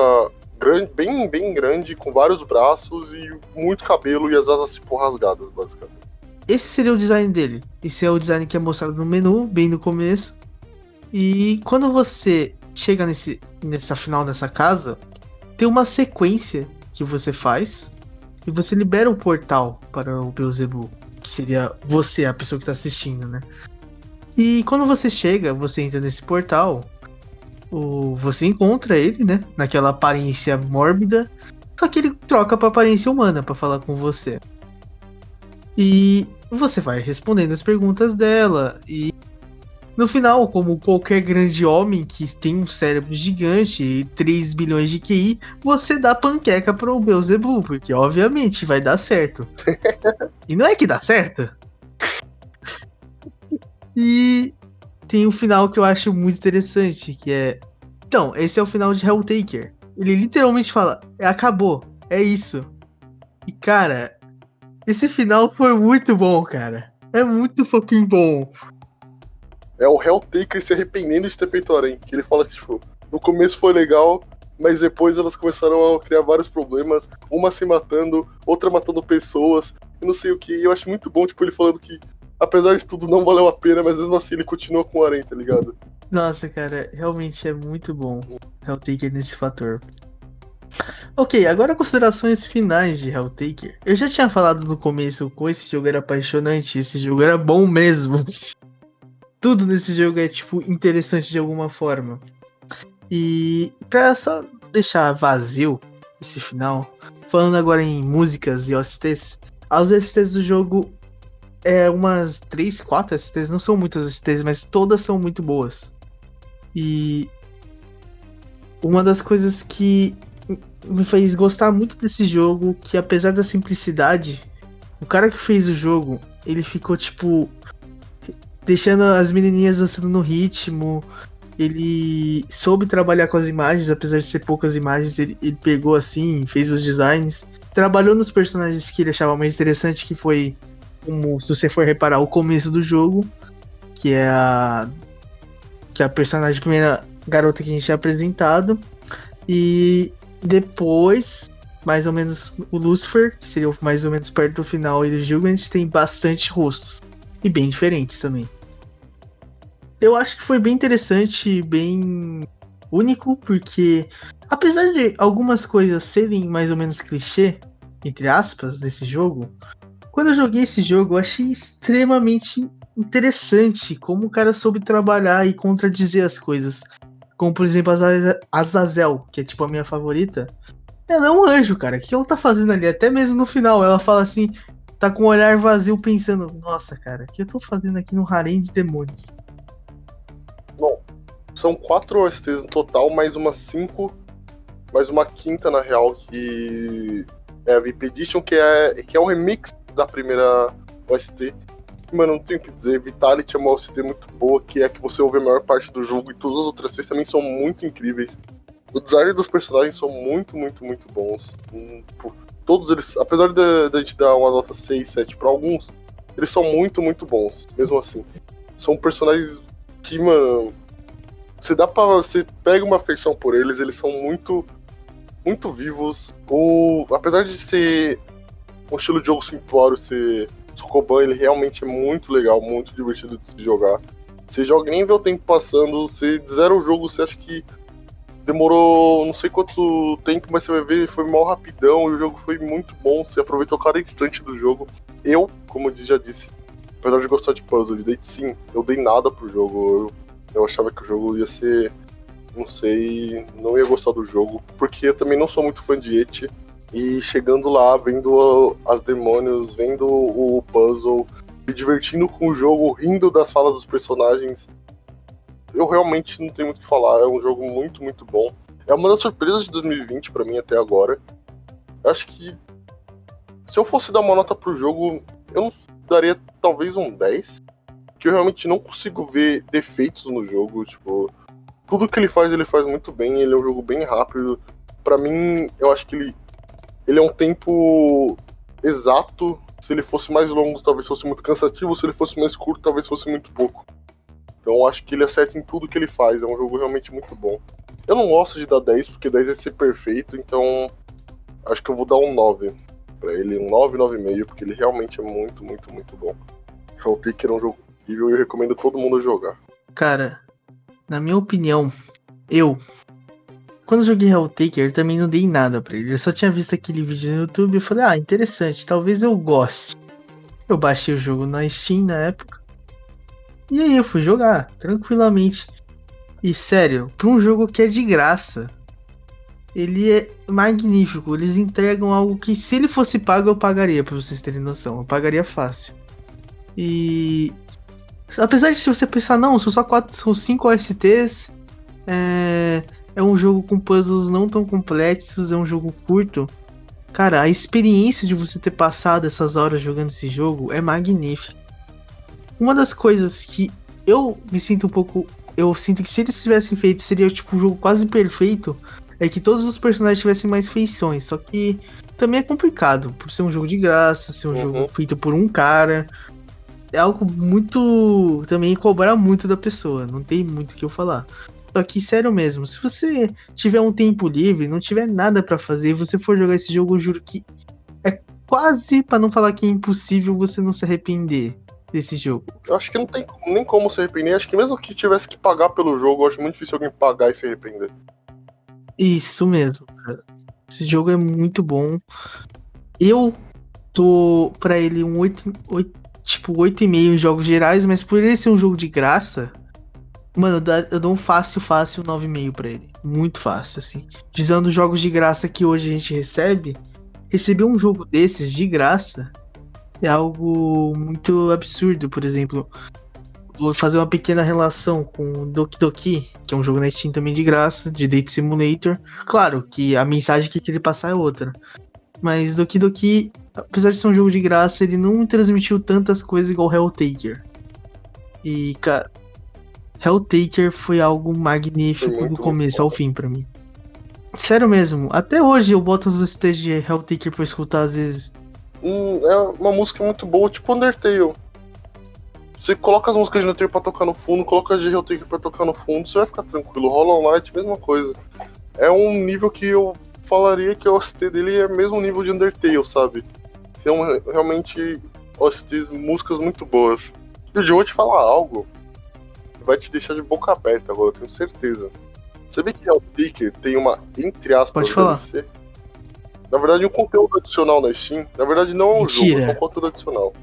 grande, bem, bem grande, com vários braços e muito cabelo e as asas tipo rasgadas, basicamente. Esse seria o design dele. Esse é o design que é mostrado no menu, bem no começo. E quando você chega nesse, nessa final dessa casa, tem uma sequência que você faz e você libera o portal para o Beelzebub, que seria você, a pessoa que tá assistindo, né? E quando você chega, você entra nesse portal, o, você encontra ele, né? Naquela aparência mórbida, só que ele troca pra aparência humana pra falar com você. E você vai respondendo as perguntas dela. E no final, como qualquer grande homem que tem um cérebro gigante e 3 bilhões de QI, você dá panqueca pro Beelzebub, porque obviamente vai dar certo. e não é que dá certo. E tem um final que eu acho muito interessante, que é. Então, esse é o final de Helltaker. Ele literalmente fala: acabou, é isso. E cara, esse final foi muito bom, cara. É muito fucking bom. É o Helltaker se arrependendo de ter feito o Arém. Que ele fala que, tipo, no começo foi legal, mas depois elas começaram a criar vários problemas, uma se matando, outra matando pessoas, não sei o que. E eu acho muito bom, tipo, ele falando que, apesar de tudo, não valeu a pena, mas mesmo assim ele continua com o Arém, tá ligado? Nossa, cara, realmente é muito bom Helltaker nesse fator. Ok, agora considerações finais de Helltaker. Eu já tinha falado no começo como esse jogo era apaixonante, esse jogo era bom mesmo. Tudo nesse jogo é, tipo, interessante de alguma forma. E pra só deixar vazio esse final, falando agora em músicas e OSTs, as OSTs do jogo é umas 3, 4 OSTs, não são muitas OSTs, mas todas são muito boas. E uma das coisas que me fez gostar muito desse jogo, que apesar da simplicidade, o cara que fez o jogo, ele ficou tipo deixando as menininhas dançando no ritmo. Ele soube trabalhar com as imagens, apesar de ser poucas imagens, ele, ele pegou assim, fez os designs, trabalhou nos personagens que ele achava mais interessante, que foi como, se você for reparar, o começo do jogo, que é a que é a personagem a primeira garota que a gente tinha apresentado. E depois, mais ou menos, o Lucifer, que seria mais ou menos perto do final, e o Gilgant tem bastante rostos. E bem diferentes também. Eu acho que foi bem interessante, bem único, porque apesar de algumas coisas serem mais ou menos clichê, entre aspas, desse jogo, quando eu joguei esse jogo, eu achei extremamente interessante como o cara soube trabalhar e contradizer as coisas. Como, por exemplo, a Azazel, que é tipo a minha favorita. Ela é um anjo, cara. O que ela tá fazendo ali? Até mesmo no final, ela fala assim, tá com o um olhar vazio pensando, nossa, cara, o que eu tô fazendo aqui no harém de demônios? São quatro OSTs no total, mais uma cinco, mais uma quinta, na real, que é a VIP Edition, que é, que é um remix da primeira OST mano, não tenho o que dizer. Vitality é uma OST muito boa, que é que você ouve a maior parte do jogo, e todas as outras seis também são muito incríveis. O design dos personagens são muito, muito, muito bons. Hum, todos eles, apesar de, de a gente dar uma nota 6, 7 pra alguns, eles são muito, muito bons, mesmo assim. São personagens que, mano, você dá pra. Você pega uma afeição por eles, eles são muito. Muito vivos. O, apesar de ser um estilo de jogo simplório, ser Sokoban, ele realmente é muito legal, muito divertido de se jogar. Você joga nem vê o tempo passando, você zera o jogo, você acha que demorou não sei quanto tempo, mas você vai ver, foi mal rapidão, e o jogo foi muito bom, você aproveitou cada instante do jogo. Eu, como eu já disse, apesar de gostar de puzzle, de date sim, eu dei nada pro jogo. Eu, eu achava que o jogo ia ser, não sei, não ia gostar do jogo, porque eu também não sou muito fã de Eti. E chegando lá, vendo as demônios, vendo o puzzle, me divertindo com o jogo, rindo das falas dos personagens. Eu realmente não tenho muito o que falar, é um jogo muito, muito bom. É uma das surpresas de 2020 para mim até agora. Acho que se eu fosse dar uma nota pro jogo, eu daria talvez um 10. Que eu realmente não consigo ver defeitos no jogo, tipo, tudo que ele faz, ele faz muito bem, ele é um jogo bem rápido. Para mim, eu acho que ele ele é um tempo exato. Se ele fosse mais longo, talvez fosse muito cansativo. Se ele fosse mais curto, talvez fosse muito pouco. Então acho que ele acerta em tudo que ele faz. É um jogo realmente muito bom. Eu não gosto de dar 10, porque 10 é ser perfeito, então acho que eu vou dar um 9 para ele, um 9, 9,5, porque ele realmente é muito, muito, muito bom. Helltaker é um jogo incrível e eu recomendo todo mundo jogar. Cara, na minha opinião, eu, quando joguei Helltaker, também não dei nada pra ele. Eu só tinha visto aquele vídeo no YouTube e falei, ah, interessante, talvez eu goste. Eu baixei o jogo na Steam na época. E aí eu fui jogar, tranquilamente. E sério, pra um jogo que é de graça, ele é magnífico. Eles entregam algo que se ele fosse pago, eu pagaria, pra vocês terem noção. Eu pagaria fácil. E. Apesar de se você pensar, não, são só quatro, são cinco OSTs. É é um jogo com puzzles não tão complexos, é um jogo curto. Cara, a experiência de você ter passado essas horas jogando esse jogo é magnífica. Uma das coisas que eu me sinto um pouco. Eu sinto que se eles tivessem feito seria tipo um jogo quase perfeito. É que todos os personagens tivessem mais feições. Só que também é complicado, por ser um jogo de graça, ser um uhum. jogo feito por um cara. É algo muito. Também cobrar muito da pessoa. Não tem muito o que eu falar. Só que, sério mesmo, se você tiver um tempo livre, não tiver nada para fazer, e você for jogar esse jogo, eu juro que é quase, para não falar que é impossível, você não se arrepender desse jogo. Eu acho que não tem nem como se arrepender. Acho que mesmo que tivesse que pagar pelo jogo, eu acho muito difícil alguém pagar e se arrepender. Isso mesmo, cara. Esse jogo é muito bom. Eu tô pra ele um 8, 8 tipo 8,5 em jogos gerais, mas por ele ser um jogo de graça, mano, eu dou um fácil, fácil 9,5 pra ele. Muito fácil, assim. Visando os jogos de graça que hoje a gente recebe, receber um jogo desses de graça é algo muito absurdo. Por exemplo, vou fazer uma pequena relação com Doki Doki, que é um jogo na Steam também de graça, de Date Simulator. Claro que a mensagem que ele passar é outra. Mas Doki Doki, apesar de ser um jogo de graça, ele não me transmitiu tantas coisas igual Helltaker. E, cara, Helltaker foi algo magnífico foi do começo ao fim para mim. Sério mesmo, até hoje eu boto os stages de Helltaker pra escutar às vezes. Hum, é uma música muito boa, tipo Undertale. Você coloca as músicas de Undertale pra tocar no fundo, coloca as de Helltaker pra tocar no fundo, você vai ficar tranquilo. Hollow Knight, mesma coisa. É um nível que eu falaria que a OST dele é mesmo nível de Undertale, sabe? São realmente OSTs, músicas muito boas. E o Joe te falar algo que vai te deixar de boca aberta agora, eu tenho certeza. Você vê que o Ticker tem uma, entre aspas, Pode falar. DLC? Na verdade, um conteúdo adicional na Steam. Na verdade, não é um Mentira. jogo, é um conteúdo adicional.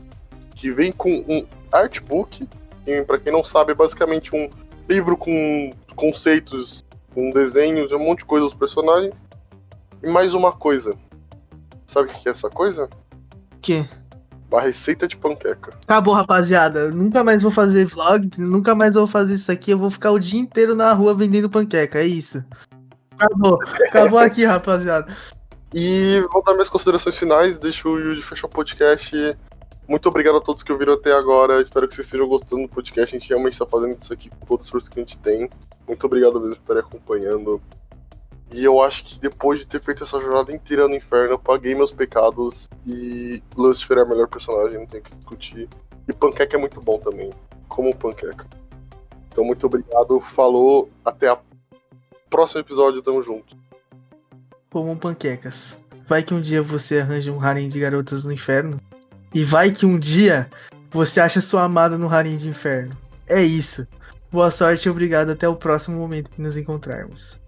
Que vem com um artbook, que, pra quem não sabe, é basicamente um livro com conceitos, com desenhos e um monte de coisa dos personagens. E mais uma coisa. Sabe o que é essa coisa? Que? Uma receita de panqueca. Acabou, rapaziada. Nunca mais vou fazer vlog, nunca mais vou fazer isso aqui. Eu vou ficar o dia inteiro na rua vendendo panqueca. É isso. Acabou. Acabou aqui, rapaziada. E vou dar minhas considerações finais. Deixo o Yuji fechar o podcast. Muito obrigado a todos que ouviram até agora. Espero que vocês estejam gostando do podcast. A gente realmente está fazendo isso aqui com todo o esforço que a gente tem. Muito obrigado mesmo por estarem acompanhando. E eu acho que depois de ter feito essa jornada inteira no inferno, eu paguei meus pecados e Lucifer é a melhor personagem, não tem o que discutir. E Panqueca é muito bom também, como Panqueca. Então, muito obrigado, falou, até o próximo episódio, tamo junto. Comam panquecas. Vai que um dia você arranja um harem de garotas no inferno. E vai que um dia você acha sua amada no harem de inferno. É isso. Boa sorte e obrigado. Até o próximo momento que nos encontrarmos.